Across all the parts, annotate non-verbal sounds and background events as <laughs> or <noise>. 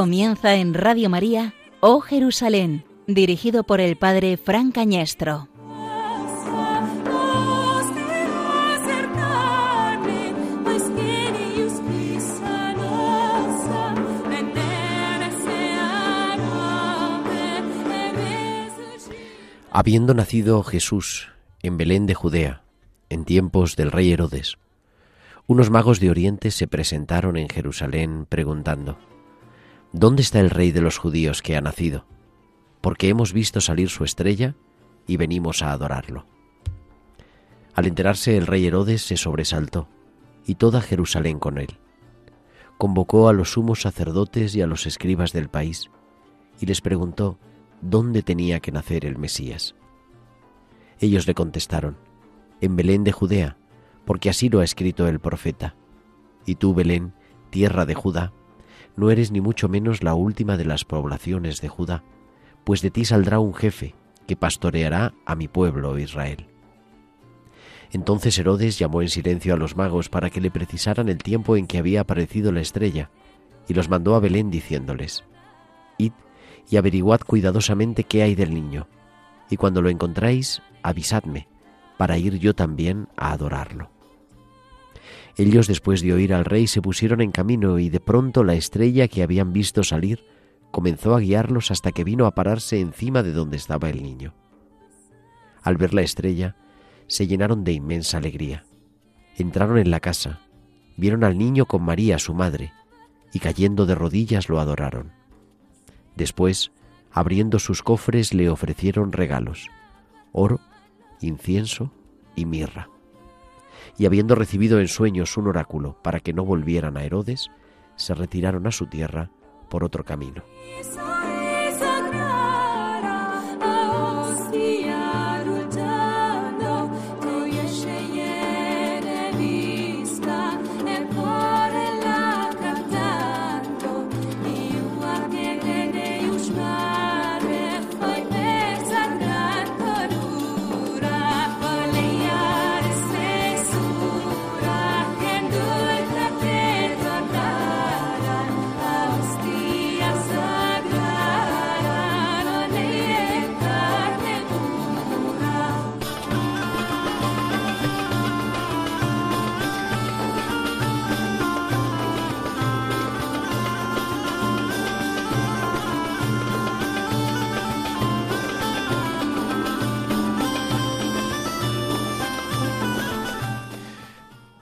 Comienza en Radio María, Oh Jerusalén, dirigido por el Padre Fran Cañestro. Habiendo nacido Jesús en Belén de Judea, en tiempos del rey Herodes, unos magos de Oriente se presentaron en Jerusalén preguntando, ¿Dónde está el rey de los judíos que ha nacido? Porque hemos visto salir su estrella y venimos a adorarlo. Al enterarse el rey Herodes se sobresaltó, y toda Jerusalén con él. Convocó a los sumos sacerdotes y a los escribas del país, y les preguntó dónde tenía que nacer el Mesías. Ellos le contestaron, en Belén de Judea, porque así lo ha escrito el profeta. Y tú, Belén, tierra de Judá, no eres ni mucho menos la última de las poblaciones de Judá, pues de ti saldrá un jefe que pastoreará a mi pueblo Israel. Entonces Herodes llamó en silencio a los magos para que le precisaran el tiempo en que había aparecido la estrella, y los mandó a Belén diciéndoles, Id y averiguad cuidadosamente qué hay del niño, y cuando lo encontráis, avisadme, para ir yo también a adorarlo. Ellos después de oír al rey se pusieron en camino y de pronto la estrella que habían visto salir comenzó a guiarlos hasta que vino a pararse encima de donde estaba el niño. Al ver la estrella, se llenaron de inmensa alegría. Entraron en la casa, vieron al niño con María, su madre, y cayendo de rodillas lo adoraron. Después, abriendo sus cofres, le ofrecieron regalos, oro, incienso y mirra y habiendo recibido en sueños un oráculo para que no volvieran a Herodes, se retiraron a su tierra por otro camino.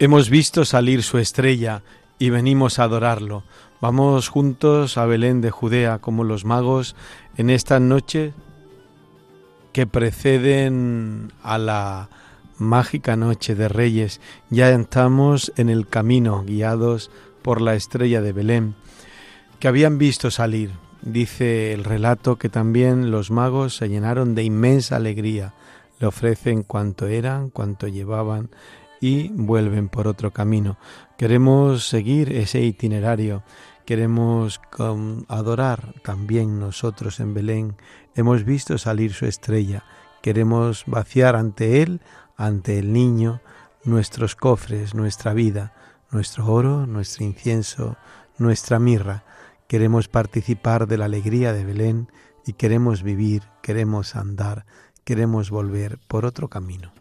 Hemos visto salir su estrella y venimos a adorarlo. Vamos juntos a Belén de Judea como los magos en esta noche que preceden a la mágica noche de Reyes. Ya estamos en el camino guiados por la estrella de Belén que habían visto salir. Dice el relato que también los magos se llenaron de inmensa alegría. Le ofrecen cuanto eran, cuanto llevaban y vuelven por otro camino. Queremos seguir ese itinerario, queremos adorar también nosotros en Belén. Hemos visto salir su estrella, queremos vaciar ante Él, ante el niño, nuestros cofres, nuestra vida, nuestro oro, nuestro incienso, nuestra mirra. Queremos participar de la alegría de Belén y queremos vivir, queremos andar, queremos volver por otro camino.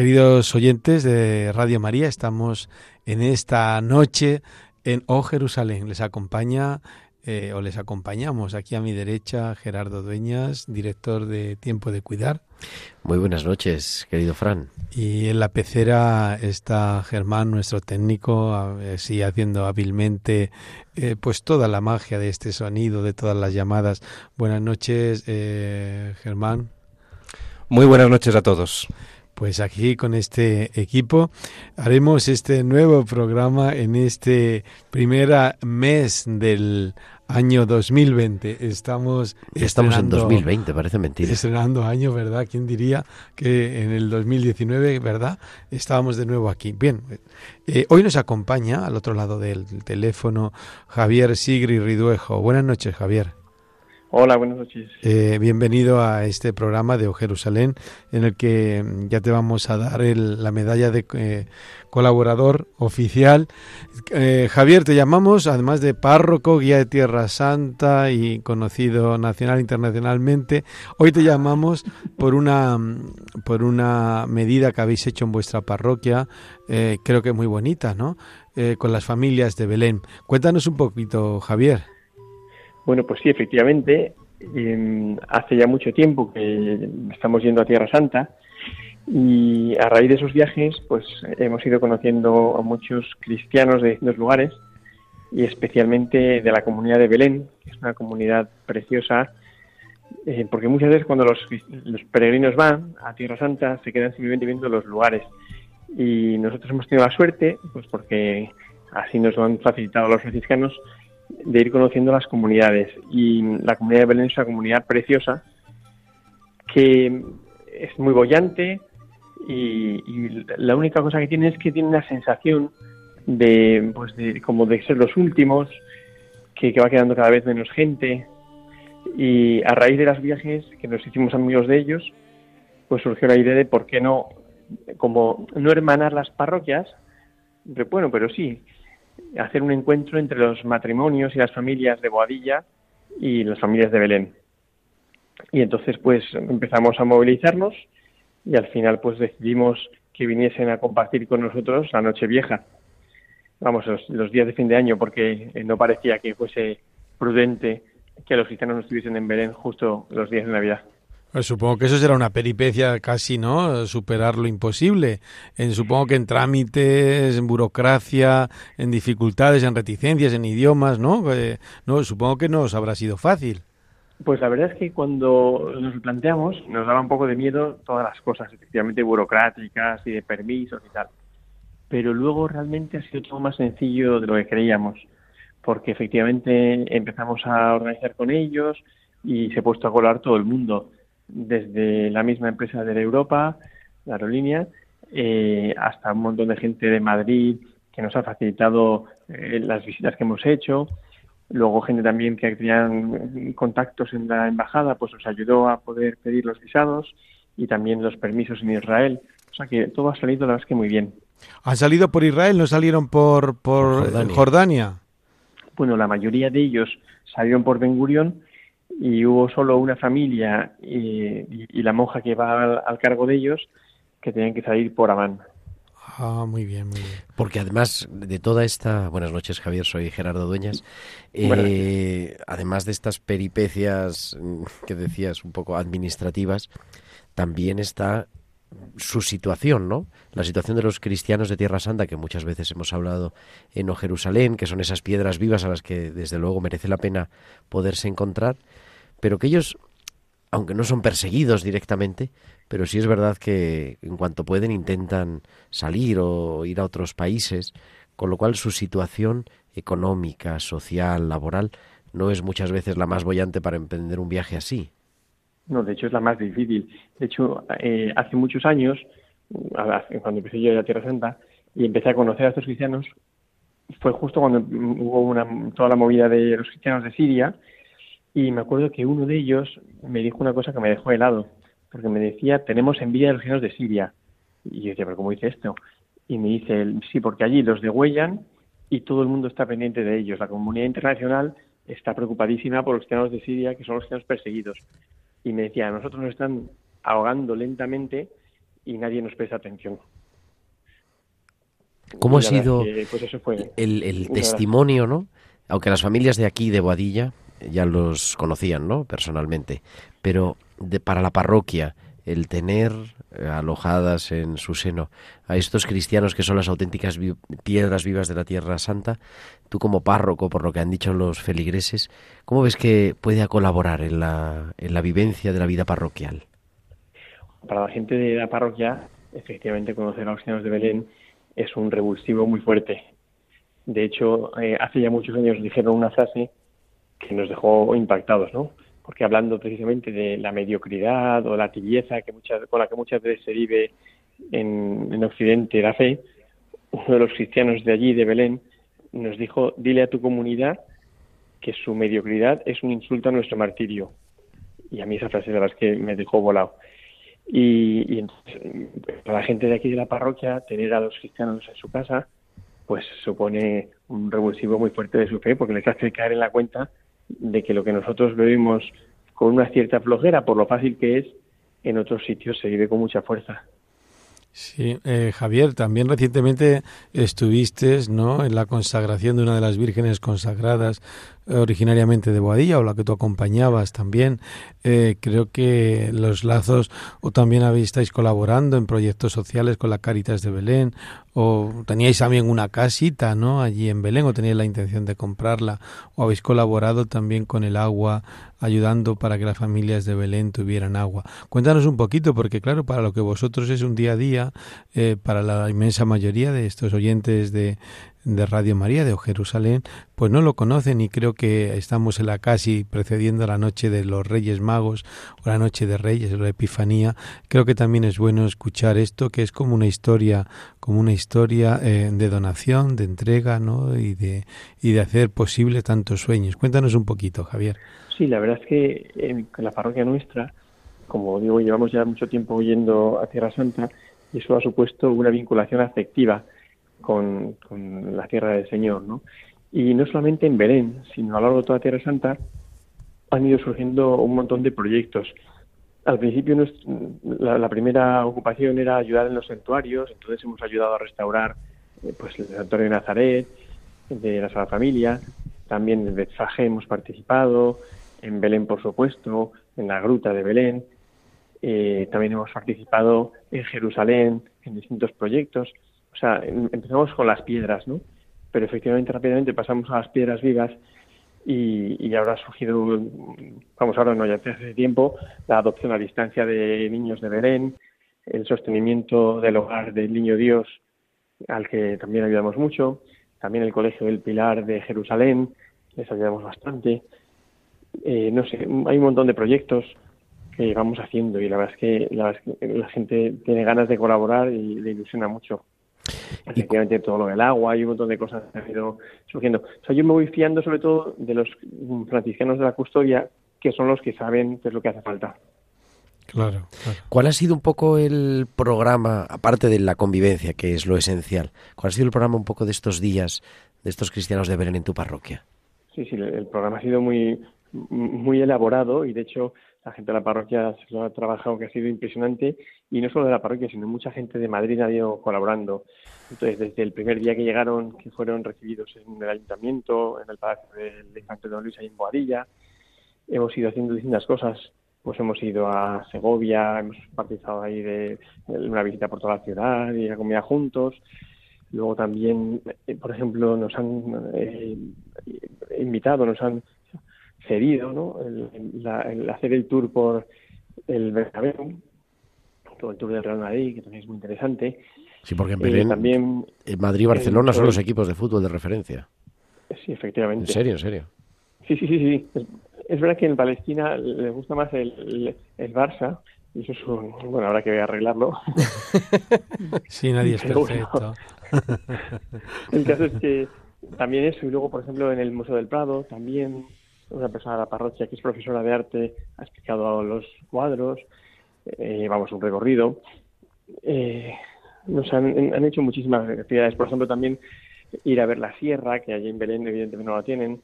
Queridos oyentes de Radio María, estamos en esta noche en Oh Jerusalén. Les acompaña eh, o les acompañamos aquí a mi derecha Gerardo Dueñas, director de Tiempo de Cuidar. Muy buenas noches, querido Fran. Y en la pecera está Germán, nuestro técnico, así haciendo hábilmente eh, pues toda la magia de este sonido, de todas las llamadas. Buenas noches, eh, Germán. Muy buenas noches a todos. Pues aquí con este equipo haremos este nuevo programa en este primer mes del año 2020. Estamos estamos en 2020, parece mentira. Estrenando año, ¿verdad? ¿Quién diría que en el 2019, ¿verdad? Estábamos de nuevo aquí. Bien, eh, hoy nos acompaña al otro lado del teléfono Javier Sigri Riduejo. Buenas noches, Javier. Hola, buenas noches. Eh, bienvenido a este programa de O Jerusalén, en el que ya te vamos a dar la medalla de eh, colaborador oficial. Eh, Javier, te llamamos, además de párroco, guía de Tierra Santa y conocido nacional e internacionalmente. Hoy te llamamos por una, por una medida que habéis hecho en vuestra parroquia, creo que muy bonita, ¿no? con las familias de Belén. Cuéntanos un poquito, Javier. Bueno, pues sí, efectivamente, em, hace ya mucho tiempo que estamos yendo a Tierra Santa y a raíz de esos viajes, pues hemos ido conociendo a muchos cristianos de distintos lugares y especialmente de la comunidad de Belén, que es una comunidad preciosa, eh, porque muchas veces cuando los, los peregrinos van a Tierra Santa se quedan simplemente viendo los lugares. Y nosotros hemos tenido la suerte, pues porque así nos lo han facilitado los franciscanos, de ir conociendo las comunidades. Y la comunidad de Belén es una comunidad preciosa que es muy bollante y, la única cosa que tiene es que tiene una sensación de, pues de como de ser los últimos, que, va quedando cada vez menos gente. Y a raíz de los viajes, que nos hicimos amigos de ellos, pues surgió la idea de por qué no, como no hermanar las parroquias, bueno, pero sí, hacer un encuentro entre los matrimonios y las familias de Boadilla y las familias de Belén. Y entonces pues empezamos a movilizarnos y al final pues decidimos que viniesen a compartir con nosotros la noche vieja, vamos, los, días de fin de año, porque no parecía que fuese prudente que los cristianos no estuviesen en Belén justo los días de Navidad. Pues supongo que eso será una peripecia casi, ¿no? Superar lo imposible. En, supongo que en trámites, en burocracia, en dificultades, en reticencias, en idiomas, ¿no? Eh, no, supongo que no os habrá sido fácil. Pues la verdad es que cuando nos lo planteamos nos daba un poco de miedo todas las cosas, efectivamente burocráticas y de permisos y tal. Pero luego realmente ha sido todo más sencillo de lo que creíamos, porque efectivamente empezamos a organizar con ellos y se ha puesto a colar todo el mundo desde la misma empresa de Europa, la aerolínea, eh, hasta un montón de gente de Madrid que nos ha facilitado eh, las visitas que hemos hecho. Luego gente también que tenían contactos en la embajada, pues nos ayudó a poder pedir los visados y también los permisos en Israel. O sea que todo ha salido, la verdad es que muy bien. ¿Han salido por Israel? ¿No salieron por, por Jordania. Jordania? Bueno, la mayoría de ellos salieron por Ben Gurion y hubo solo una familia y, la monja que va al, cargo de ellos que tenían que salir por Amán. Ah, muy bien, muy bien. Porque además de toda esta... Buenas noches, Javier, soy Gerardo Dueñas. Eh, además de estas peripecias mm, que decías un poco administrativas, también está su situación, ¿no? La situación de los cristianos de Tierra Santa, que muchas veces hemos hablado en O Jerusalén, que son esas piedras vivas a las que desde luego merece la pena poderse encontrar, pero que ellos, aunque no son perseguidos directamente, pero sí es verdad que en cuanto pueden intentan salir o ir a otros países, con lo cual su situación económica, social, laboral, no es muchas veces la más bollante para emprender un viaje así. No, de hecho es la más difícil. De hecho, eh, hace muchos años, cuando empecé yo a Tierra Santa y empecé a conocer a estos cristianos, fue justo cuando hubo una, toda la movida de los cristianos de Siria y me acuerdo que uno de ellos me dijo una cosa que me dejó helado, porque me decía, tenemos envidia de los cristianos de Siria. Y yo decía, pero ¿cómo dice esto? Y me dice, sí, porque allí los degüellan y todo el mundo está pendiente de ellos. La comunidad internacional está preocupadísima por los cristianos de Siria, que son los cristianos perseguidos. Y me decía, nosotros nos están ahogando lentamente y nadie nos presta atención. ¿Cómo ha sido pues el, testimonio, no? Aunque las familias de aquí, de Boadilla, ya los conocían, ¿no? Personalmente. Pero de, para la parroquia, el tener eh, alojadas en su seno a estos cristianos que son las auténticas piedras vivas de la Tierra Santa, tú como párroco, por lo que han dicho los feligreses, ¿cómo ves que puede colaborar en la, en la vivencia de la vida parroquial? Para la gente de la parroquia, efectivamente conocer a los cristianos de Belén es un revulsivo muy fuerte. De hecho, eh, hace ya muchos años dijeron una frase que nos dejó impactados, ¿no? porque hablando precisamente de la mediocridad o la tibieza que muchas, con la que muchas veces se vive en, en Occidente la fe, uno de los cristianos de allí, de Belén, nos dijo, dile a tu comunidad que su mediocridad es un insulto a nuestro martirio. Y a mí esa frase de verdad es que me dejó volado. Y, para la gente de aquí de la parroquia, tener a los cristianos en su casa, pues supone un revulsivo muy fuerte de su fe, porque les hace caer en la cuenta de que lo que nosotros vivimos con una cierta flojera, por lo fácil que es, en otros sitios se vive con mucha fuerza. Sí, eh, Javier, también recientemente estuviste ¿no? en la consagración de una de las vírgenes consagradas originariamente de Boadilla o la que tú acompañabas también. Eh, creo que los lazos o también habéis, estáis colaborando en proyectos sociales con la Caritas de Belén o teníais también una casita ¿no? allí en Belén o teníais la intención de comprarla o habéis colaborado también con el agua ayudando para que las familias de Belén tuvieran agua. Cuéntanos un poquito porque claro, para lo que vosotros es un día a día, eh, para la inmensa mayoría de estos oyentes de, de Radio María de Jerusalén, pues no lo conocen y creo que estamos en la casi precediendo la noche de los Reyes Magos o la noche de Reyes, la Epifanía. Creo que también es bueno escuchar esto, que es como una historia, como una historia eh, de donación, de entrega, ¿no? Y de y de hacer posible tantos sueños. Cuéntanos un poquito, Javier. Sí, la verdad es que en la parroquia nuestra, como digo, llevamos ya mucho tiempo yendo a Tierra Santa y eso ha supuesto una vinculación afectiva con, la tierra del Señor, ¿no? Y no solamente en Belén, sino a lo largo de toda Tierra Santa han ido surgiendo un montón de proyectos. Al principio la, primera ocupación era ayudar en los santuarios, entonces hemos ayudado a restaurar eh, pues el santuario de Nazaret, de la Sala Familia, también en Betfaje hemos participado, en Belén por supuesto, en la Gruta de Belén, eh, también hemos participado en Jerusalén en distintos proyectos. O sea, em, empezamos con las piedras, ¿no? Pero efectivamente rápidamente pasamos a las piedras vivas y, ahora ha surgido, vamos, ahora no, ya hace tiempo, la adopción a distancia de niños de Belén, el sostenimiento del hogar del Niño Dios, al que también ayudamos mucho, también el Colegio del Pilar de Jerusalén, les ayudamos bastante. Eh, no sé, hay un montón de proyectos que vamos haciendo y la verdad es que la, la gente tiene ganas de colaborar y le ilusiona mucho efectivamente todo lo del agua y un montón de cosas que han ido surgiendo. O sea, yo me voy fiando sobre todo de los franciscanos de la custodia, que son los que saben qué es lo que hace falta. Claro, ¿Cuál ha sido un poco el programa, aparte de la convivencia, que es lo esencial, cuál ha sido el programa un poco de estos días, de estos cristianos de Belén en tu parroquia? Sí, sí, el programa ha sido muy, muy elaborado y de hecho la gente de la parroquia se lo ha trabajado que ha sido impresionante. Y no solo de la parroquia sino mucha gente de Madrid ha ido colaborando. Entonces desde el primer día que llegaron que fueron recibidos en el ayuntamiento en el palacio del infante Don Luis ahí en Boadilla hemos ido haciendo distintas cosas. Pues hemos ido a Segovia hemos participado ahí de, una visita por toda la ciudad y a comida juntos. Luego también eh, por ejemplo nos han eh, invitado nos han cedido, ¿no? El, hacer el tour por el Bernabéu, todo el tour del Real Madrid, que también es muy interesante. Sí, porque en eh, también en Madrid y Barcelona son los equipos de fútbol de referencia. Sí, efectivamente. ¿En serio, en serio? Sí, sí, sí, sí. Es, verdad que en Palestina le gusta más el, el, Barça, y eso es un... Bueno, habrá que arreglarlo. <laughs> sí, nadie es <laughs> perfecto. el caso es que también eso, y luego, por ejemplo, en el Museo del Prado, también una persona de la parroquia que es profesora de arte ha explicado los cuadros, eh, vamos, un recorrido. Eh, nos han, han, hecho muchísimas actividades, por ejemplo, también ir a ver la sierra, que allí en Belén evidentemente no la tienen,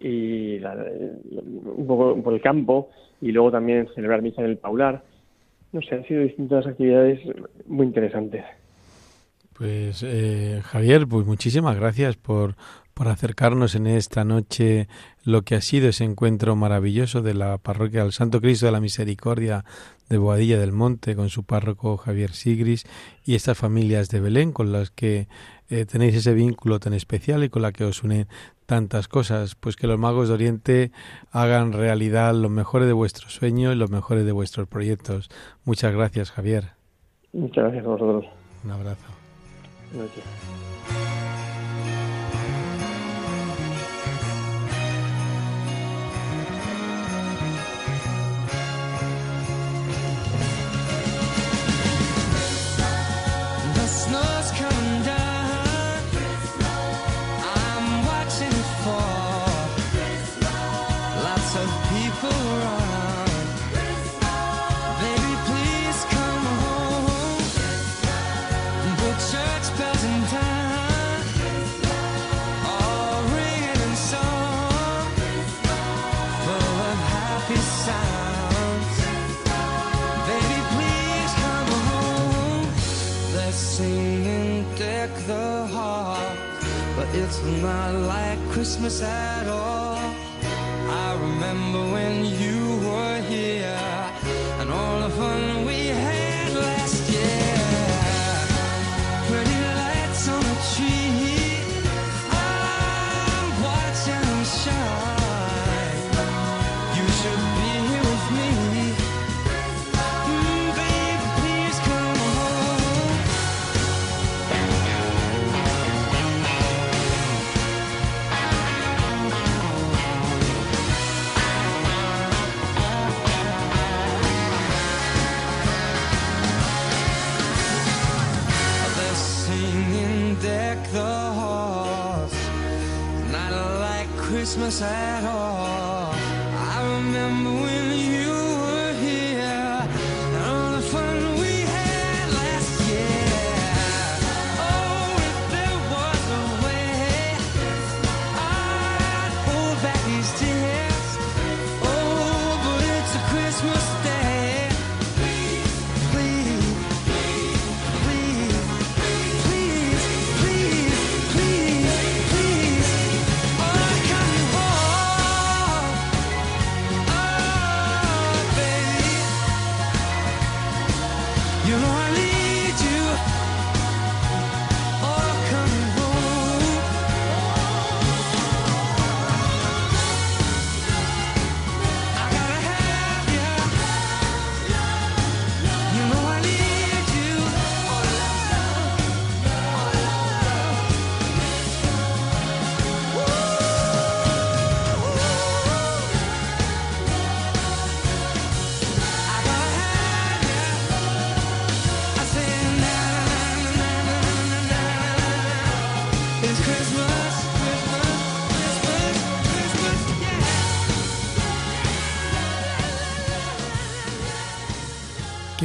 y un poco por el campo, y luego también celebrar misa en el Paular. no sé, han sido distintas actividades muy interesantes. Pues eh, Javier, pues muchísimas gracias por, por acercarnos en esta noche lo que ha sido ese encuentro maravilloso de la parroquia del Santo Cristo de la Misericordia de Boadilla del Monte con su párroco Javier Sigris y estas familias de Belén con las que eh, tenéis ese vínculo tan especial y con la que os unen tantas cosas, pues que los magos de Oriente hagan realidad los mejores de vuestros sueños y los mejores de vuestros proyectos. Muchas gracias, Javier. Muchas gracias a vosotros. Un abrazo. Not like Christmas at all.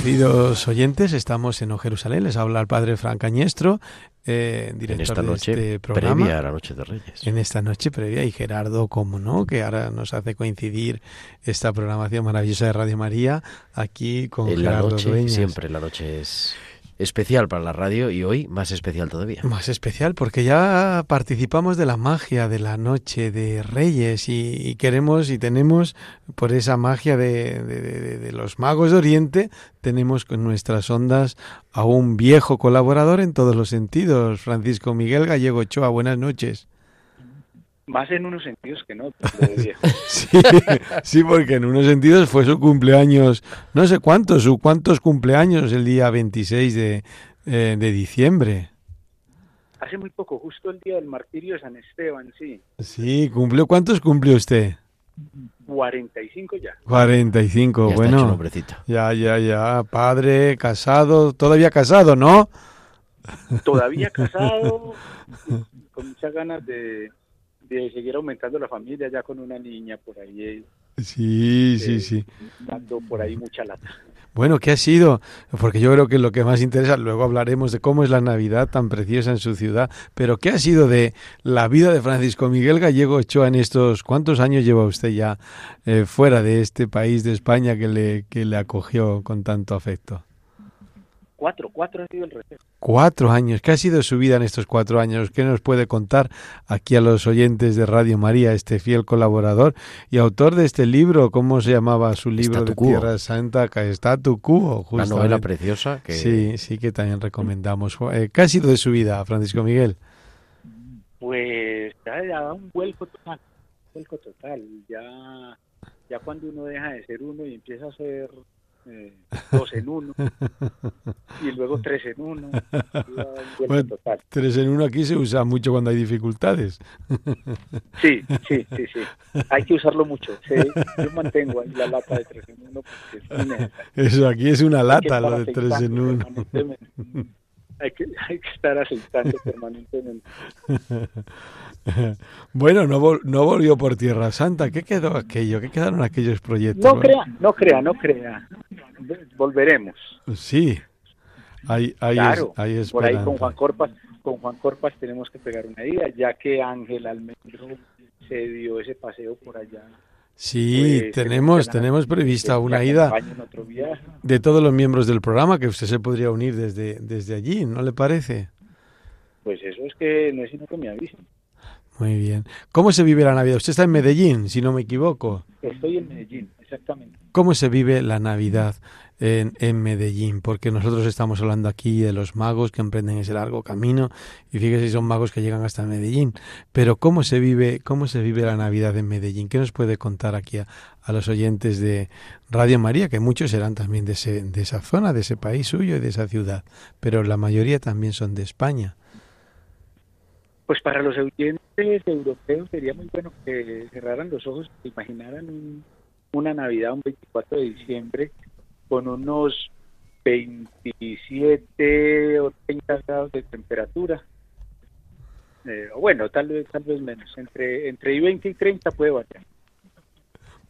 Queridos oyentes, estamos en O Jerusalén. Les habla el padre Fran Cañestro, eh, director En esta de noche este programa. previa a la Noche de Reyes. En esta noche previa, y Gerardo, como no, que ahora nos hace coincidir esta programación maravillosa de Radio María aquí con En la Gerardo noche, Dueñas. siempre la noche es especial para la radio y hoy más especial todavía. Más especial porque ya participamos de la magia de la noche de Reyes y, queremos y tenemos por esa magia de, de- de- de los magos de Oriente, tenemos con nuestras ondas a un viejo colaborador en todos los sentidos, Francisco Miguel Gallego Ochoa. Buenas noches. Más en unos sentidos que en otros, lo de viejo. <laughs> Sí, sí, porque en unos sentidos fue su cumpleaños, no sé cuántos, su cuántos cumpleaños el día 26 de, eh, de diciembre. Hace muy poco, justo el día del martirio de San Esteban, sí. Sí, cumplió. ¿Cuántos cumplió usted? 45 ya. 45, Ya bueno. Ya, ya, ya. Padre, casado, todavía casado, ¿no? Todavía casado, <laughs> con muchas ganas de, de seguir aumentando la familia, ya con una niña por ahí. eh, Sí, sí, eh, sí. dando por ahí mucha lata. Bueno, ¿qué ha sido? Porque yo creo que lo que más interesa, luego hablaremos de cómo es la Navidad tan preciosa en su ciudad, pero ¿qué ha sido de la vida de Francisco Miguel Gallego Ochoa en estos, cuántos años lleva usted ya eh, fuera de este país de España que le, que le acogió con tanto afecto? Cuatro, cuatro ha sido el resto. Cuatro años. ¿Qué ha sido su vida en estos cuatro años? ¿Qué nos puede contar aquí a los oyentes de Radio María, este fiel colaborador y autor de este libro? ¿Cómo se llamaba su libro Statu de Quo. Tierra Santa? Statu Quo, Una justamente. novela preciosa que Sí, sí que también recomendamos. Eh, ¿Qué ha sido de su vida, Francisco Miguel? Pues ya da un vuelco total, un vuelco total. Ya, ya cuando uno deja de ser uno y empieza a ser eh, dos en uno y luego tres en uno, <laughs> Bueno, total. Tres en uno aquí se usa mucho cuando hay dificultades. Sí, sí, <laughs> sí, sí. Hay que usarlo mucho. Sí, yo mantengo ahí la lata de tres en uno porque es <laughs> necesario. Eso aquí es una lata, lo de tres en uno. Hay que, hay que estar aceitando <laughs> permanentemente. <laughs> Bueno, no, vol- no volvió por Tierra Santa. ¿Qué quedó aquello? ¿Qué quedaron aquellos proyectos? No crea, no crea, no crea. Volveremos. Sí, hay, hay, claro, es- hay por ahí con Juan Corpas, con Juan Corpas tenemos que pegar una ida, ya que Ángel Almendro se dio ese paseo por allá. Sí, Pues, tenemos, tenemos prevista una ida de todos los miembros del programa que usted se podría unir desde, desde allí, ¿no le parece? Pues eso es que no es sino que me avisen. Muy bien. ¿Cómo se vive la Navidad? Usted está en Medellín, si no me equivoco. Estoy en Medellín, exactamente. ¿Cómo se vive la Navidad en, en Medellín? Porque nosotros estamos hablando aquí de los magos que emprenden ese largo camino y fíjese son magos que llegan hasta Medellín. Pero ¿cómo se vive, cómo se vive la Navidad en Medellín? ¿Qué nos puede contar aquí a, a los oyentes de Radio María? Que muchos serán también de, ese, de esa zona, de ese país suyo y de esa ciudad, pero la mayoría también son de España. Pues para los oyentes europeos sería muy bueno que cerraran los ojos imaginaran un- una Navidad un 24 de diciembre con unos 27 o 30 grados de temperatura. Eh, bueno, tal vez tal vez menos, entre entre 20 y 30 puede variar.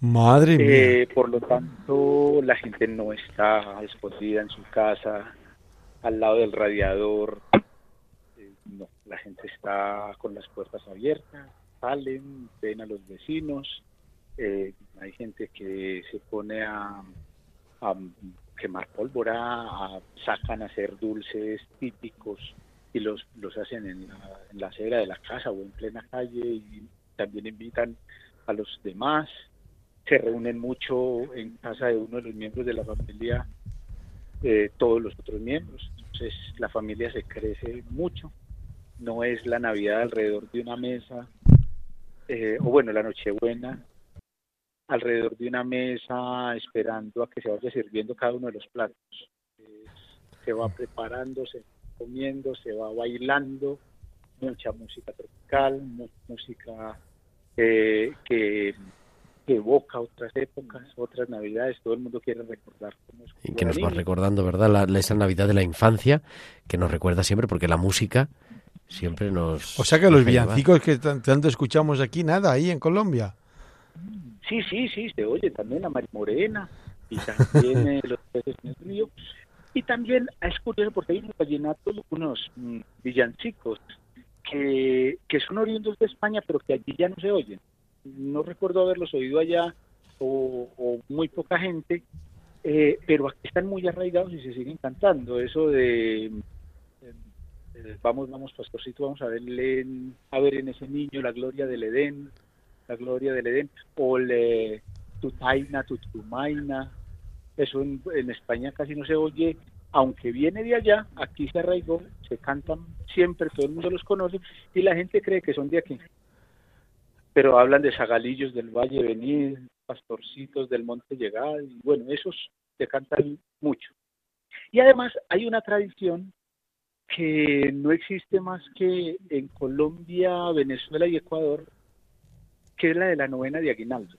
Madre mía. Eh, por lo tanto, la gente no está escondida en su casa, al lado del radiador. Eh, no, la gente está con las puertas abiertas, salen, ven a los vecinos. eh, hay gente que se pone a, a quemar pólvora, a- sacan a hacer dulces típicos y los, los hacen en la, en acera de la casa o en plena calle y también invitan a los demás se reúnen mucho en casa de uno de los miembros de la familia, eh, todos los otros miembros. Entonces la familia se crece mucho. No es la Navidad alrededor de una mesa, eh, o bueno, la Nochebuena, alrededor de una mesa esperando a que se vaya sirviendo cada uno de los platos. Eh, se va preparando, se va comiendo, se va bailando, mucha música tropical, música eh, que que evoca otras épocas, otras navidades, todo el mundo quiere recordar cómo es y que nos va recordando, ¿verdad? La, esa Navidad de la infancia que nos recuerda siempre porque la música siempre nos... O sea que los villancicos que tan- tanto escuchamos aquí, nada, ahí en Colombia. Sí, sí, sí, se oye también la Mari Morena y también <laughs> eh, los peces en el río. Y también es curioso porque hay unos vallenatos, unos mm, villancicos que, que son oriundos de España, pero que allí ya no se oyen. No recuerdo haberlos oído allá o, o muy poca gente, eh, pero aquí están muy arraigados y se siguen cantando. Eso de eh, eh, vamos, vamos, pastorcito, vamos a verle a ver en ese niño la gloria del Edén, gloria del Edén, o le tutaina, tutumaina, eso en, en España casi no se oye, aunque viene de allá, aquí se arraigó, se cantan siempre, todo el mundo los conoce, y la gente cree que son de aquí. Pero hablan de zagalillos del Valle Venir, pastorcitos del Monte Llegar, y bueno, esos se cantan mucho. Y además hay una tradición que no existe más que en Colombia, Venezuela y Ecuador, que es la de la novena de aguinaldos.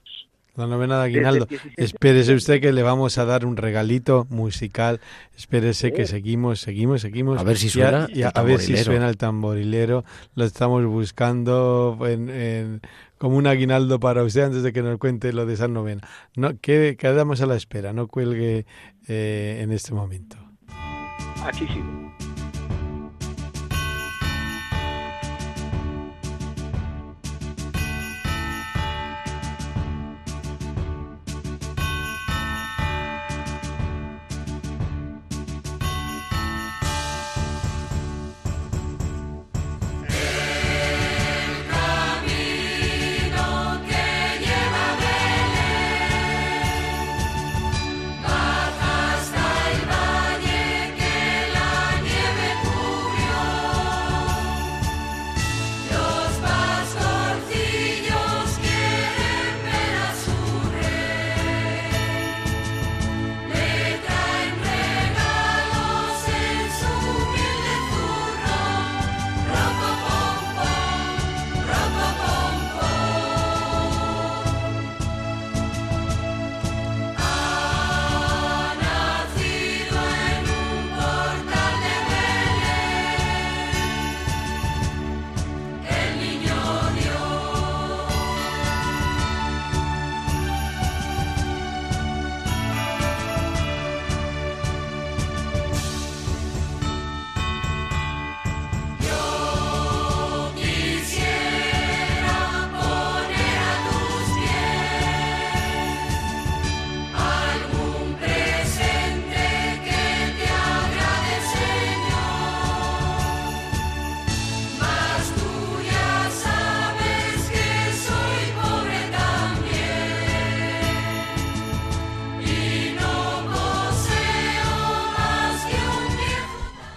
La novena de Aguinaldo. Desde el 16 de Espérese usted que le vamos a dar un regalito musical. Espérese que seguimos, seguimos, seguimos. A ver si Y a- suena y a, el a ver si tamborilero. suena el tamborilero. Lo estamos buscando en- en- como un aguinaldo para usted antes de que nos cuente lo de esa novena. No, que, quedamos a la espera, no cuelgue eh, en este momento. Aquí sigo.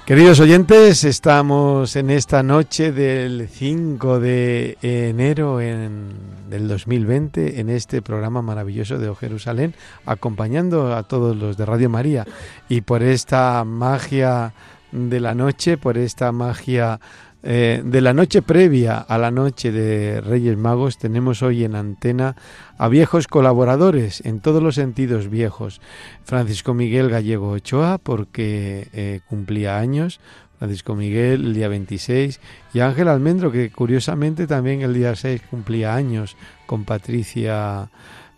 Queridos oyentes, estamos en esta noche del 5 de enero en- del 2020 en este programa maravilloso de O Jerusalén, acompañando a todos los de Radio María. Y por esta magia de la noche, por esta magia eh, de la noche previa a la noche de Reyes Magos, tenemos hoy en antena a viejos colaboradores, en todos los sentidos viejos. Francisco Miguel Gallego Ochoa, porque eh, cumplía años, Francisco Miguel el día 26, y Ángel Almendro, que curiosamente también el día 6 cumplía años, con Patricia,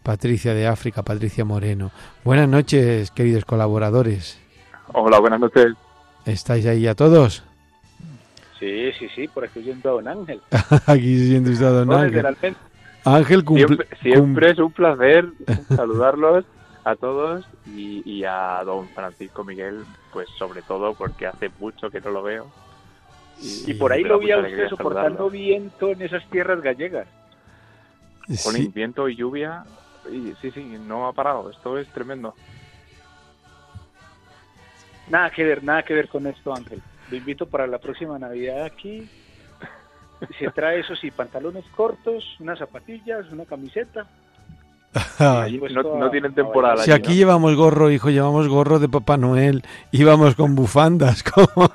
Patricia de África, Patricia Moreno. Buenas noches, queridos colaboradores. Hola, buenas noches. ¿Estáis ahí a todos? Sí, sí, sí, por aquí oyendo a don Ángel. <laughs> Aquí siendo usted a don No, Ángel. Ángel cumple... Siempre, siempre es un placer <laughs> saludarlos a todos y, y a don Francisco Miguel, pues sobre todo porque hace mucho que no lo veo. Y por ahí lo vi a usted soportando viento en esas tierras gallegas. Con Sí. viento y lluvia, y sí, sí, no ha parado. Esto es tremendo. Nada que ver, nada que ver con esto, Ángel. Lo invito para la próxima Navidad aquí. Se trae eso sí, pantalones cortos, unas zapatillas, una camiseta. <laughs> Ay, no, no tienen temporada. Si aquí ¿no? llevamos gorro, hijo, llevamos gorro de Papá Noel, íbamos con bufandas, <laughs> como,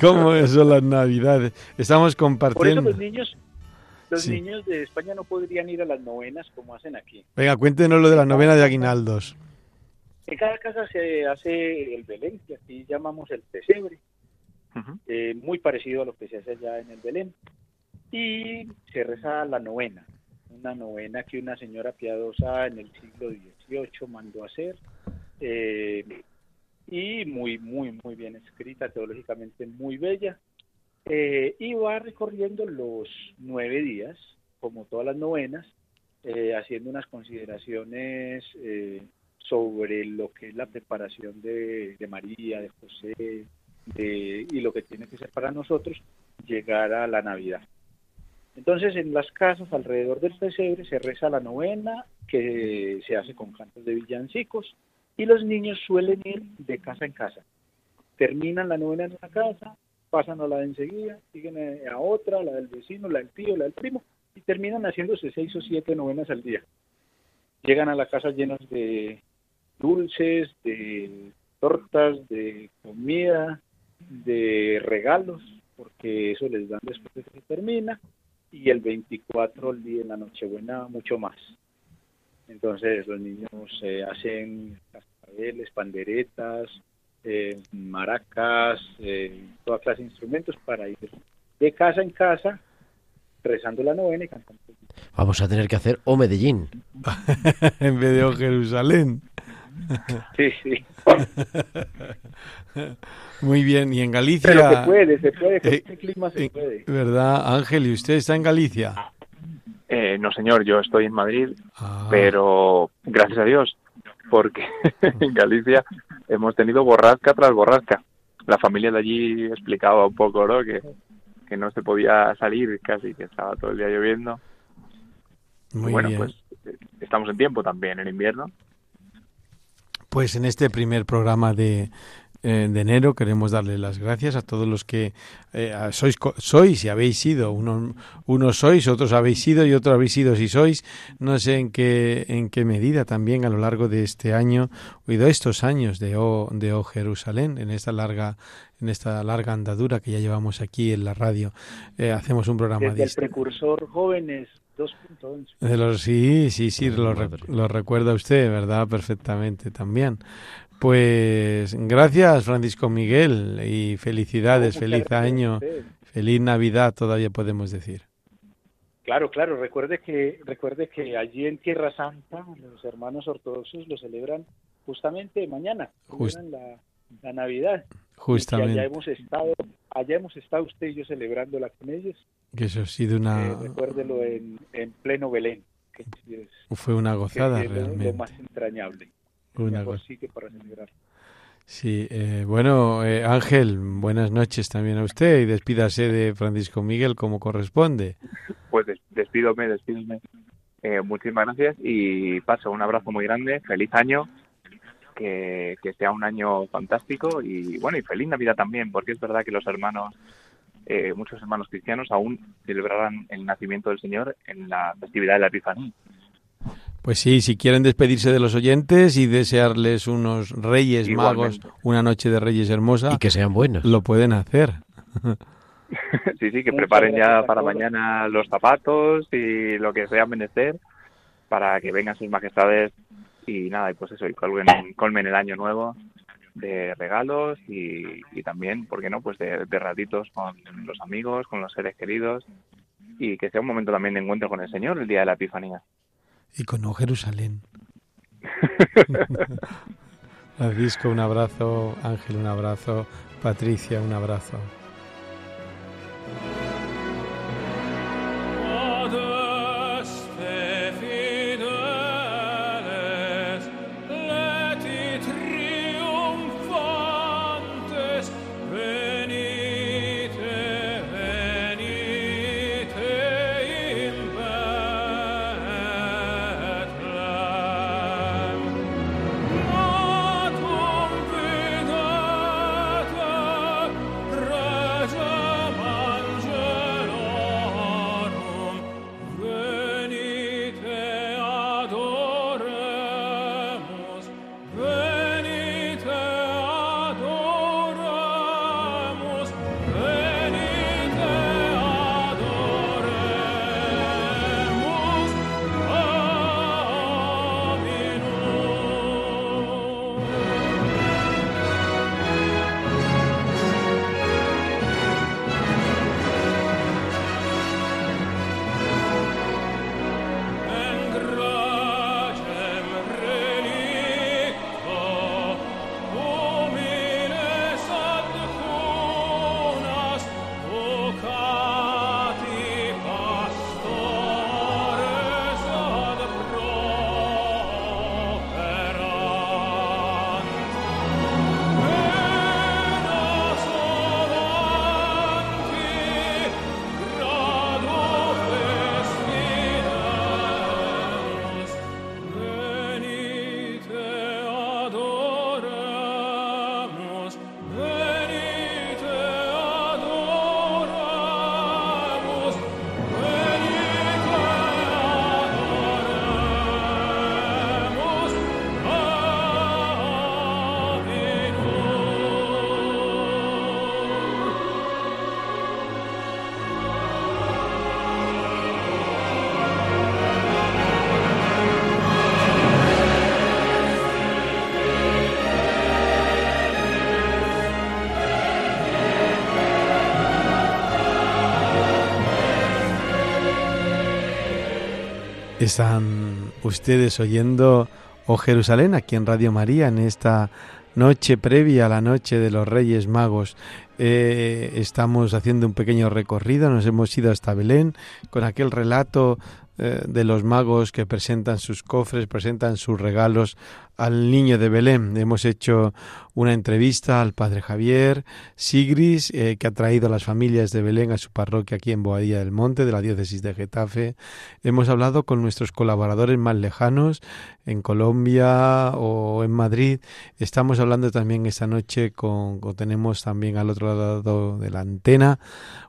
como son las navidades. Estamos Por eso compartiendo. los niños, los Sí. niños de España no podrían ir a las novenas como hacen aquí. Venga, cuéntenos lo de la novena de Aguinaldos. En cada casa se hace el Belén, que aquí llamamos el pesebre, Ujú. eh, muy parecido a lo que se hace allá en el Belén. Y se reza la novena, una novena que una señora piadosa en el siglo XVIII mandó hacer, eh, y muy, muy, muy bien escrita, teológicamente muy bella. Eh, y va recorriendo los nueve días, como todas las novenas, eh, haciendo unas consideraciones eh, sobre lo que es la preparación de, de María, de José, de- y lo que tiene que ser para nosotros llegar a la Navidad. Entonces, en las casas alrededor del pesebre se reza la novena, que se hace con cantos de villancicos, y los niños suelen ir de casa en casa. Terminan la novena en una casa, pasan a la de enseguida, siguen eh, a otra, la del vecino, la del tío, la del primo, y terminan haciéndose seis o siete novenas al día. Llegan a la casa llenos de dulces, de tortas, de comida, de regalos, porque eso les dan después de que se termina, y el 24, el día de la Nochebuena, mucho más. Entonces los niños eh, hacen cascabeles, panderetas, eh, maracas, eh, toda clase de instrumentos para ir de casa en casa rezando la novena y cantando. Vamos a tener que hacer O Medellín. <laughs> en vez de O Jerusalén. Sí, sí. <laughs> Muy bien, y en Galicia... Pero se puede, se puede, con Eh, este clima se eh, puede. ¿Verdad, Ángel? ¿Y usted está en Galicia? Eh, no, señor, yo estoy en Madrid, Ah, pero gracias a Dios, porque <laughs> en Galicia hemos tenido borrasca tras borrasca. La familia de allí explicaba un poco, ¿no? Que, que no se podía salir casi, que estaba todo el día lloviendo. muy bueno, bien. pues eh, estamos en tiempo también, en invierno. Pues en este primer programa de, eh, de enero queremos darle las gracias a todos los que eh, sois, co- sois y habéis sido. Uno, unos sois, otros habéis sido y otros habéis sido si sois. No sé en qué, en qué medida también a lo largo de este año y de estos años de O, de o Jerusalén, en esta larga en esta larga andadura que ya llevamos aquí en la radio, eh, hacemos un programa Desde el distinto. precursor jóvenes 2.11. De los, sí, sí, sí, lo, lo recuerda usted, ¿verdad? Perfectamente también. Pues gracias, Francisco Miguel, y felicidades, feliz año, feliz Navidad, todavía podemos decir. Claro, claro, recuerde que, recuerde que allí en Tierra Santa los hermanos ortodoxos lo celebran justamente mañana, Just- celebran la, la Navidad. Y allá Justamente, hemos estado, allá hemos estado usted y yo celebrándola con ellos. que eso ha sido una, Eh, recuérdelo en, en pleno Belén, que sí es, fue una que gozada es lo- lo, realmente. más entrañable. Una go- sitio para celebrar. Sí, eh, bueno, eh, Ángel, buenas noches también a usted y despídase de Francisco Miguel como corresponde. Pues des- despídome, despídome. Eh, muchísimas gracias y paso un abrazo muy grande, feliz año, que, que sea un año fantástico y bueno, y feliz Navidad también, porque es verdad que los hermanos, eh, muchos hermanos cristianos aún celebrarán el nacimiento del Señor en la festividad de la Epifanía. Pues sí, si quieren despedirse de los oyentes y desearles unos Reyes Magos, una noche de Reyes hermosa, Y que sean buenos. lo pueden hacer. <laughs> sí, sí, que preparen ya para mañana los zapatos y lo que sea menester para que vengan sus majestades y nada, y pues eso, y colmen el año nuevo de regalos y, y también, ¿por qué no? Pues de, de ratitos con los amigos, con los seres queridos y que sea un momento también de encuentro con el Señor el día de la Epifanía. Y con Jerusalén. <laughs> Francisco, un abrazo. Ángel, un abrazo. Patricia, un abrazo. Están ustedes oyendo Oh Jerusalén aquí en Radio María en esta noche previa a la noche de los Reyes Magos. Eh, estamos haciendo un pequeño recorrido, nos hemos ido hasta Belén con aquel relato eh, de los magos que presentan sus cofres, presentan sus regalos al niño de Belén. Hemos hecho una entrevista al padre Javier Sigris, eh, que ha traído a las familias de Belén a su parroquia aquí en Boadilla del Monte, de la diócesis de Getafe. Hemos hablado con nuestros colaboradores más lejanos, en Colombia o en Madrid. Estamos hablando también esta noche con, o tenemos también al otro lado de la antena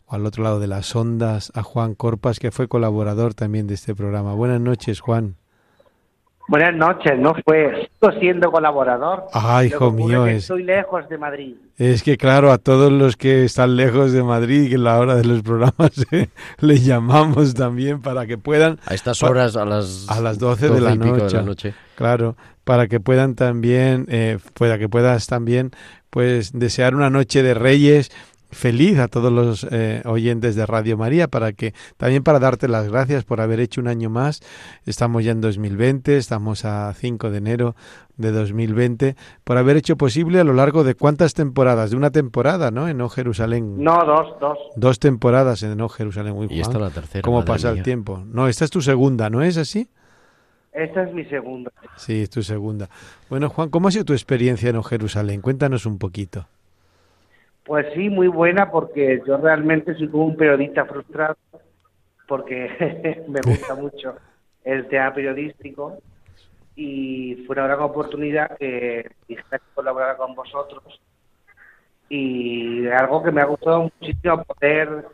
o al otro lado de las ondas a Juan Corpas, que fue colaborador también de este programa. Buenas noches, Juan. Buenas noches, no fue, sigo siendo colaborador. Ah, hijo mío, es... Estoy lejos de Madrid. Es que claro, a todos los que están lejos de Madrid, que en la hora de los programas <laughs> eh, les llamamos también para que puedan... A estas horas, a las, a las 12, de, la noche, de la noche. Claro, para que puedan también, eh, para que puedas también, pues, desear una noche de reyes feliz a todos los eh, oyentes de Radio María para que también para darte las gracias por haber hecho un año más. Estamos ya en 2020, estamos a 5 de enero de 2020 por haber hecho posible a lo largo de cuántas temporadas, de una temporada, ¿no? En O Jerusalén. No, dos, dos. Dos temporadas en O Jerusalén. Muy y esta la tercera. ¿Cómo pasa el tiempo? No, esta es tu segunda, ¿no es así? Esta es mi segunda. Sí, es tu segunda. Bueno, Juan, ¿cómo ha sido tu experiencia en O Jerusalén? Cuéntanos un poquito. Pues sí, muy buena porque yo realmente soy como un periodista frustrado porque <laughs> me gusta mucho el tema periodístico. Y fue una gran oportunidad que dije colaborar con vosotros. Y algo que me ha gustado muchísimo poder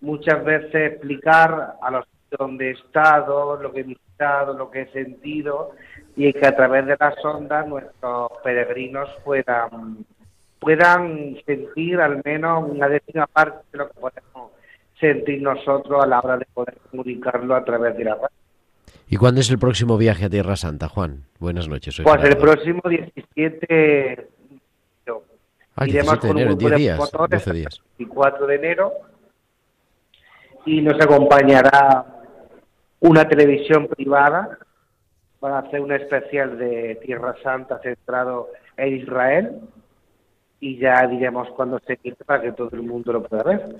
muchas veces explicar a los donde he estado, lo que he visitado, lo que he sentido y que a través de las ondas nuestros peregrinos puedan puedan sentir al menos una décima parte de lo que podemos sentir nosotros a la hora de poder comunicarlo a través de la radio. ¿Y cuándo es el próximo viaje a Tierra Santa, Juan? Buenas noches. Soy pues Gerardo. el próximo 17 Ah, iremos 17 de con un enero, en grupo 10 de días, motores 12 días. el 24 de enero y nos acompañará una televisión privada para hacer un especial de Tierra Santa centrado en Israel y ya diremos cuándo se quite para que todo el mundo lo pueda ver.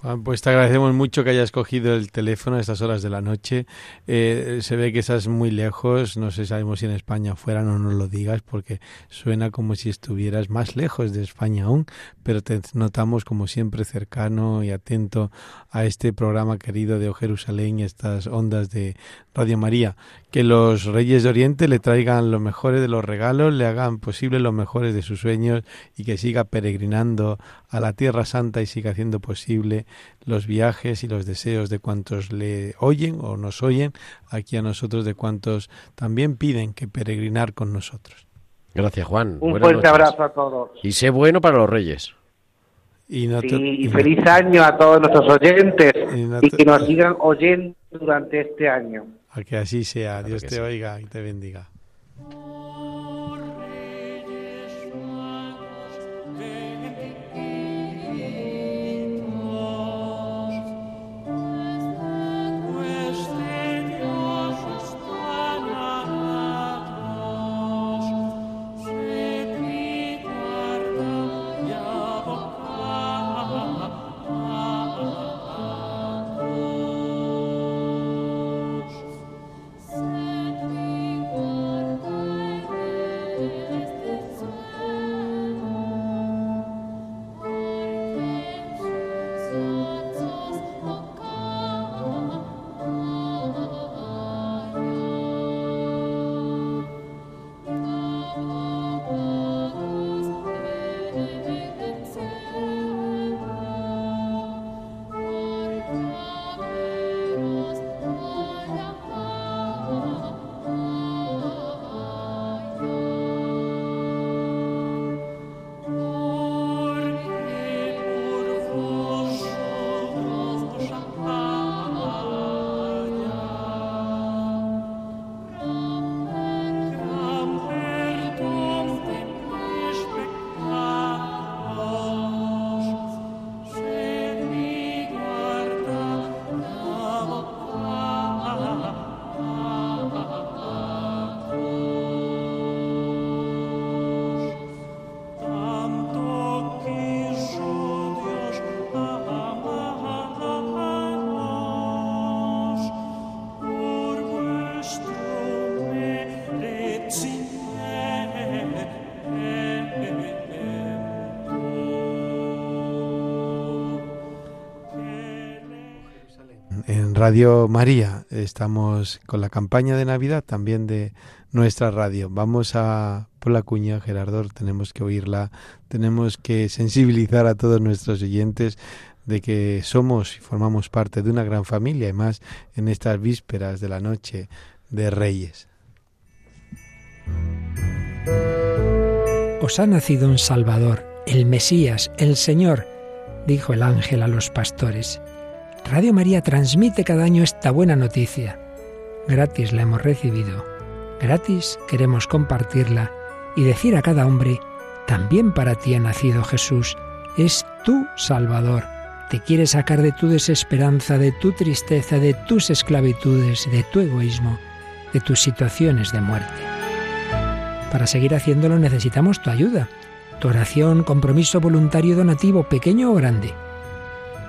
Juan, pues te agradecemos mucho que hayas cogido el teléfono a estas horas de la noche. Eh, se ve que estás muy lejos, no sé, sabemos si en España fuera, no nos lo digas, porque suena como si estuvieras más lejos de España aún, pero te notamos como siempre cercano y atento a este programa querido de O Jerusalén y estas ondas de Radio María. Que los Reyes de Oriente le traigan los mejores de los regalos, le hagan posible los mejores de sus sueños y que siga peregrinando a la Tierra Santa y siga haciendo posible los viajes y los deseos de cuantos le oyen o nos oyen, aquí a nosotros de cuantos también piden que peregrinar con nosotros. Gracias, Juan. Un Buenas fuerte noches. abrazo a todos. Y sé bueno para los Reyes. Y, no te- Sí, y y- feliz año a todos nuestros oyentes Y no y te- que nos sigan oyendo durante este año. a que así sea. Dios te sí. oiga y te bendiga. Radio María. Estamos con la campaña de Navidad también de nuestra radio. Vamos a por la cuña, Gerardo, tenemos que oírla, tenemos que sensibilizar a todos nuestros oyentes de que somos y formamos parte de una gran familia, y más en estas vísperas de la noche de Reyes. Os ha nacido un Salvador, el Mesías, el Señor, dijo el ángel a los pastores. Radio María transmite cada año esta buena noticia. Gratis la hemos recibido, gratis queremos compartirla y decir a cada hombre, también para ti ha nacido Jesús, es tu Salvador. Te quiere sacar de tu desesperanza, de tu tristeza, de tus esclavitudes, de tu egoísmo, de tus situaciones de muerte. Para seguir haciéndolo necesitamos tu ayuda, tu oración, compromiso voluntario donativo, pequeño o grande.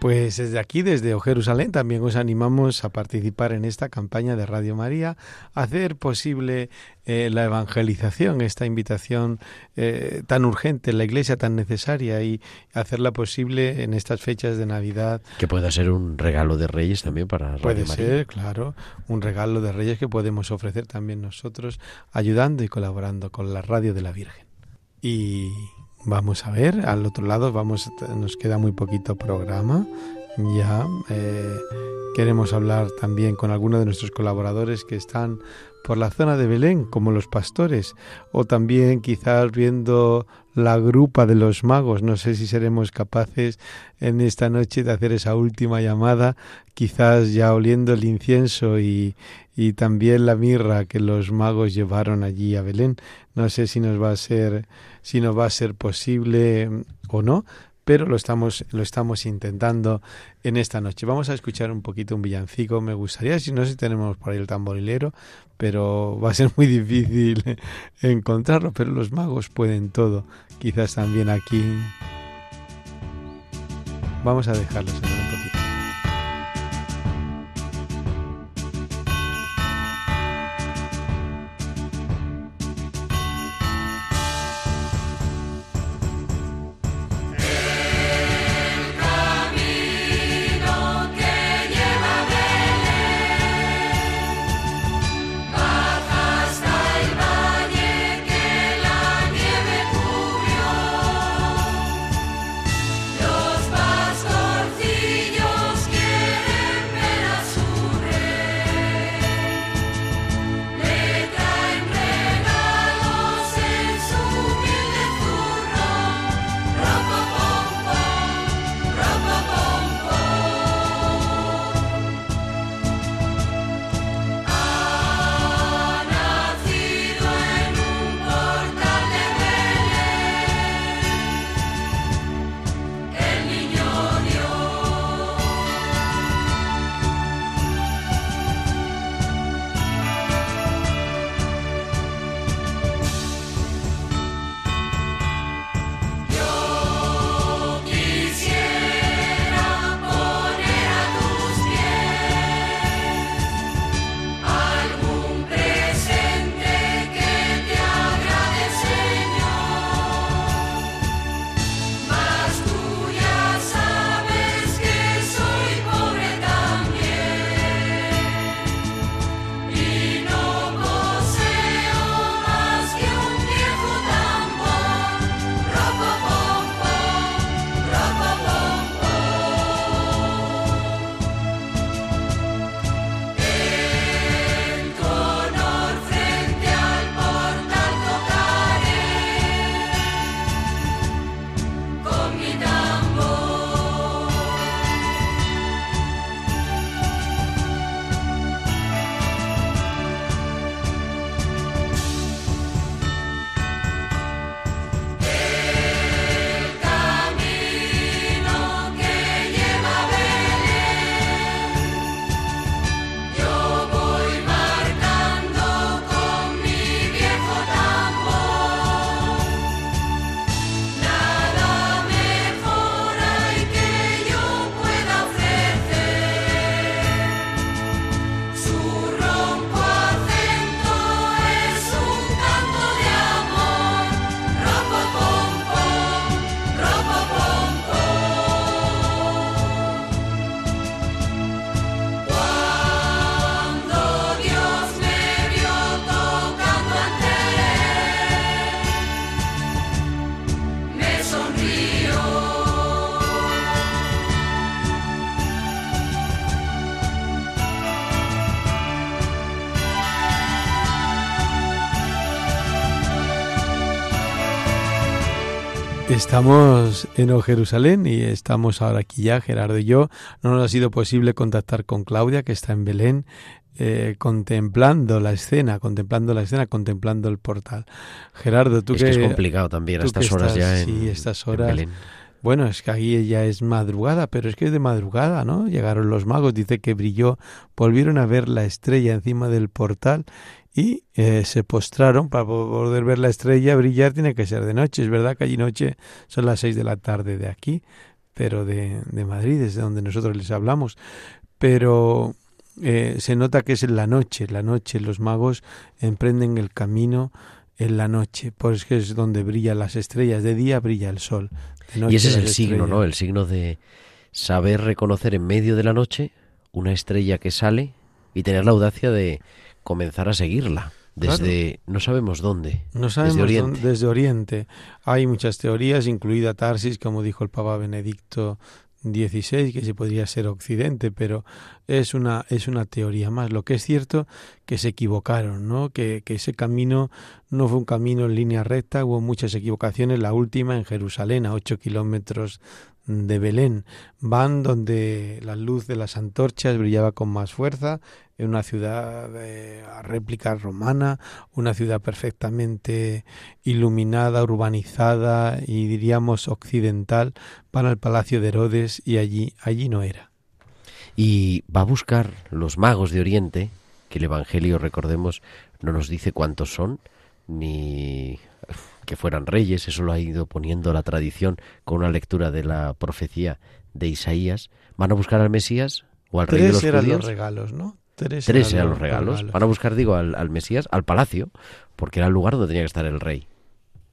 Pues desde aquí, desde Jerusalén, también os animamos a participar en esta campaña de Radio María, a hacer posible eh, la evangelización, esta invitación eh, tan urgente, la iglesia tan necesaria y hacerla posible en estas fechas de Navidad. Que pueda ser un regalo de Reyes también para Radio Puede María. ser, claro, un regalo de Reyes que podemos ofrecer también nosotros, ayudando y colaborando con la Radio de la Virgen. Y Vamos a ver, al otro lado vamos, nos queda muy poquito programa. Ya eh, queremos hablar también con algunos de nuestros colaboradores que están por la zona de Belén, como los pastores, o también quizás viendo la grupa de los magos. No sé si seremos capaces en esta noche de hacer esa última llamada, quizás ya oliendo el incienso y, y también la mirra que los magos llevaron allí a Belén. No sé si nos va a ser si nos va a ser posible o no, pero lo estamos, lo estamos intentando en esta noche. Vamos a escuchar un poquito un villancico. Me gustaría, si no sé si tenemos por ahí el tamborilero, pero va a ser muy difícil <laughs> encontrarlo, pero los magos pueden todo. Quizás también aquí. Vamos a dejarlo sonar Estamos en O Jerusalén y estamos ahora aquí ya, Gerardo y yo. No nos ha sido posible contactar con Claudia, que está en Belén, eh, contemplando la escena, contemplando la escena, contemplando el portal. Gerardo, tú es que, es complicado también a estas horas ya en, sí, estas horas, en Belén. Bueno, es que ahí ya es madrugada, pero es que es de madrugada, ¿no? Llegaron los magos, dice que brilló, volvieron a ver la estrella encima del portal y eh, se postraron para poder ver la estrella. Brillar tiene que ser de noche es verdad que allí noche son las seis de la tarde de aquí pero de, de Madrid desde donde nosotros les hablamos. Pero eh, se nota que es en la noche la noche los magos emprenden el camino en la noche porque es donde brillan las estrellas de día brilla el sol de noche y ese es el signo estrellas. no el signo de saber reconocer en medio de la noche una estrella que sale y tener la audacia de comenzar a seguirla desde no sabemos dónde No sabemos desde dónde- Oriente desde Oriente. Hay muchas teorías, incluida Tarsis, como dijo el Papa Benedicto XVI, que se podría ser Occidente, pero es una, es una teoría más. Lo que es cierto que se equivocaron, ¿no? Que, que ese camino no fue un camino en línea recta, hubo muchas equivocaciones. La última en Jerusalén, a ocho kilómetros de Belén. Van donde la luz de las antorchas brillaba con más fuerza, en una ciudad eh, a réplica romana, una ciudad perfectamente iluminada, urbanizada y diríamos occidental, van al palacio de Herodes y allí, allí no era. y va a buscar los magos de Oriente que el Evangelio recordemos no nos dice cuántos son ni que fueran reyes eso lo ha ido poniendo la tradición con una lectura de la profecía de Isaías van a buscar al Mesías o al rey de Tres los eran judíos los regalos, ¿no? Tres, Tres eran los regalos. Van a buscar, digo, al, al Mesías, al palacio, porque era el lugar donde tenía que estar el rey.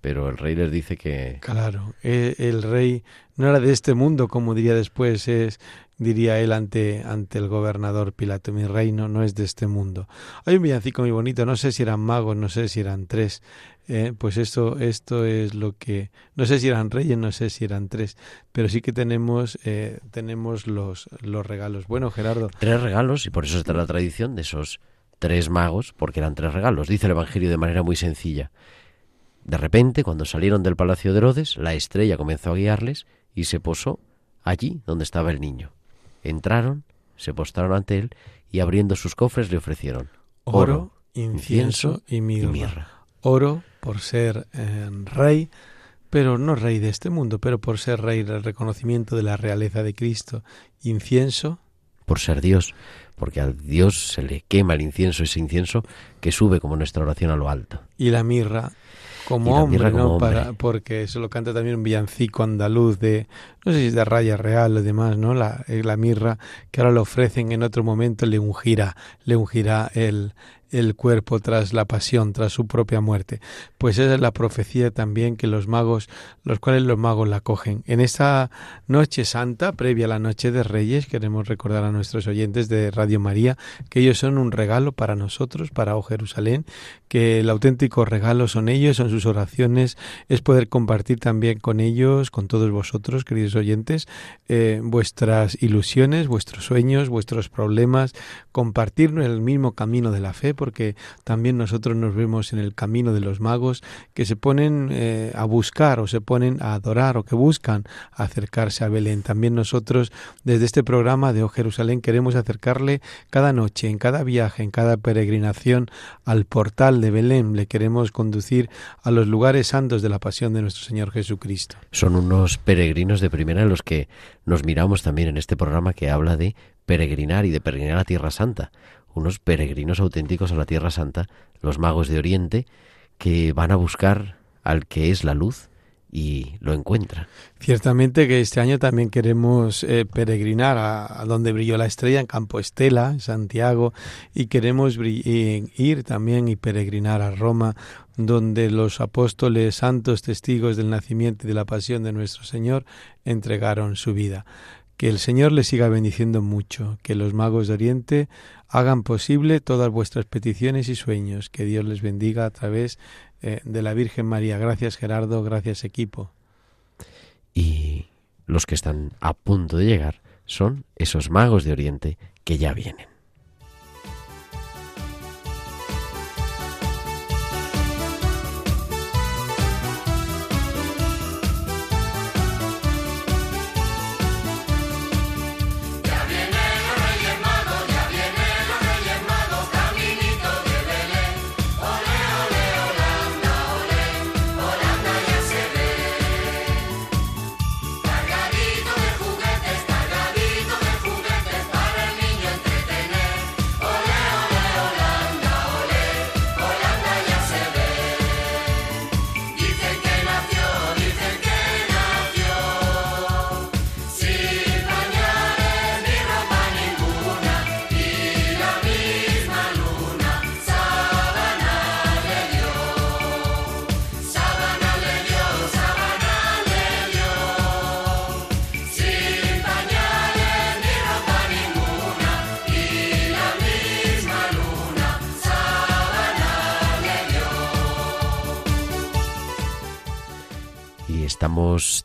Pero el rey les dice que... Claro, eh, el rey no era de este mundo, como diría después, es diría él ante, ante el gobernador Pilato, mi reino no es de este mundo. Hay un villancico muy bonito, no sé si eran magos, no sé si eran tres, eh, pues esto, esto es lo que, no sé si eran reyes, no sé si eran tres, pero sí que tenemos, eh, tenemos los, los regalos. Bueno, Gerardo, Tres regalos, y por eso está la tradición de esos tres magos, porque eran tres regalos. Dice el Evangelio de manera muy sencilla. De repente, cuando salieron del palacio de Herodes, la estrella comenzó a guiarles y se posó allí donde estaba el niño. Entraron, se postraron ante él y abriendo sus cofres le ofrecieron oro, incienso y mirra. Oro por ser eh, rey, pero no rey de este mundo, pero por ser rey del reconocimiento de la realeza de Cristo. Incienso, por ser Dios, porque a Dios se le quema el incienso, ese incienso que sube como nuestra oración a lo alto. y la mirra como hombre, como ¿no? hombre. Para, porque eso lo canta también un villancico andaluz de, no sé si es de Raya Real o demás, ¿no? La, eh, la mirra que ahora le ofrecen en otro momento le ungirá, le ungirá el, el cuerpo tras la pasión, tras su propia muerte. Pues esa es la profecía también que los magos, los cuales los magos la cogen. En esta noche santa, previa a la noche de Reyes, queremos recordar a nuestros oyentes de Radio María que ellos son un regalo para nosotros, para O Jerusalén, que el auténtico regalo son ellos, son sus oraciones, es poder compartir también con ellos, con todos vosotros, queridos oyentes, eh, vuestras ilusiones, vuestros sueños, vuestros problemas, compartirnos el mismo camino de la fe, porque también nosotros nos vemos en el camino de los magos que se ponen eh, a buscar o se ponen a adorar o que buscan acercarse a Belén. También nosotros desde este programa de O Jerusalén queremos acercarle cada noche, en cada viaje, en cada peregrinación al portal de Belén. Le queremos conducir a los lugares santos de la pasión de nuestro Señor Jesucristo. Son unos peregrinos de primera los que nos miramos también en este programa que habla de peregrinar y de peregrinar a Tierra Santa. Unos peregrinos auténticos a la Tierra Santa, los magos de Oriente, que van a buscar al que es la luz y lo encuentran. Ciertamente que este año también queremos eh, peregrinar a, donde brilló la estrella, en Campo Estela, Santiago, y queremos ir también y peregrinar a Roma, donde los apóstoles santos testigos del nacimiento y de la pasión de nuestro Señor entregaron su vida. Que el Señor les siga bendiciendo mucho, que los magos de Oriente hagan posible todas vuestras peticiones y sueños, que Dios les bendiga a través eh, de la Virgen María. Gracias Gerardo, gracias equipo. Y los que están a punto de llegar son esos magos de Oriente que ya vienen.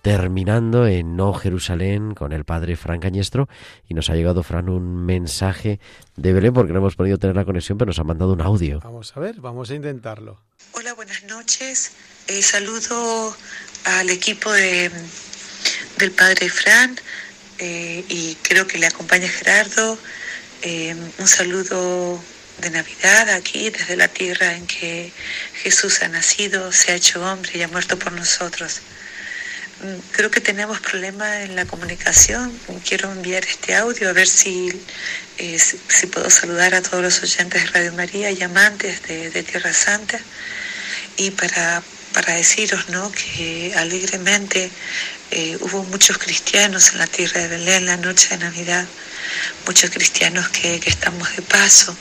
Terminando en No Jerusalén con el padre Fran Cañestro y nos ha llegado, Fran, un mensaje de Belén porque no hemos podido tener la conexión, pero nos ha mandado un audio. Vamos a ver, vamos a intentarlo. Hola, buenas noches. Eh, saludo al equipo de, del padre Fran eh, y creo que le acompaña Gerardo. Eh, un saludo de Navidad aquí, desde la tierra en que Jesús ha nacido, se ha hecho hombre y ha muerto por nosotros. Creo que tenemos problemas en la comunicación. Quiero enviar este audio a ver si, eh, si, si puedo saludar a todos los oyentes de Radio María y amantes de, de Tierra Santa y para, para deciros ¿no? que alegremente eh, hubo muchos cristianos en la tierra de Belén la noche de Navidad, muchos cristianos que, que estamos de paso,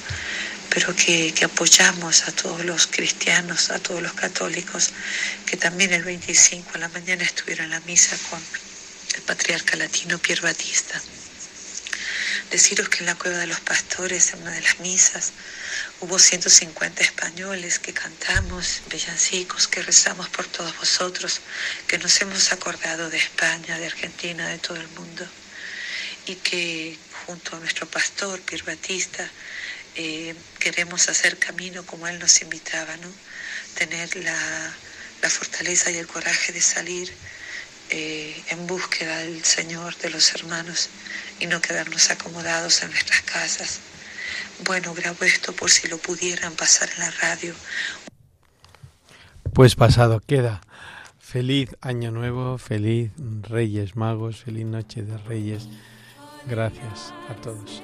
pero que, apoyamos a todos los cristianos, a todos los católicos, que también el 25 a la mañana estuvieron en la misa con el patriarca latino Pier Batista. Deciros que en la cueva de los pastores, en una de las misas, hubo 150 españoles que cantamos villancicos, que rezamos por todos vosotros, que nos hemos acordado de España, de Argentina, de todo el mundo, y que junto a nuestro pastor Pier Batista, eh, queremos hacer camino como Él nos invitaba, ¿no? Tener la, la fortaleza y el coraje de salir eh, en búsqueda del Señor, de los hermanos, y no quedarnos acomodados en nuestras casas. Bueno, grabo esto por si lo pudieran pasar en la radio. Pues pasado queda. Feliz Año Nuevo, feliz Reyes Magos, feliz Noche de Reyes. Gracias a todos.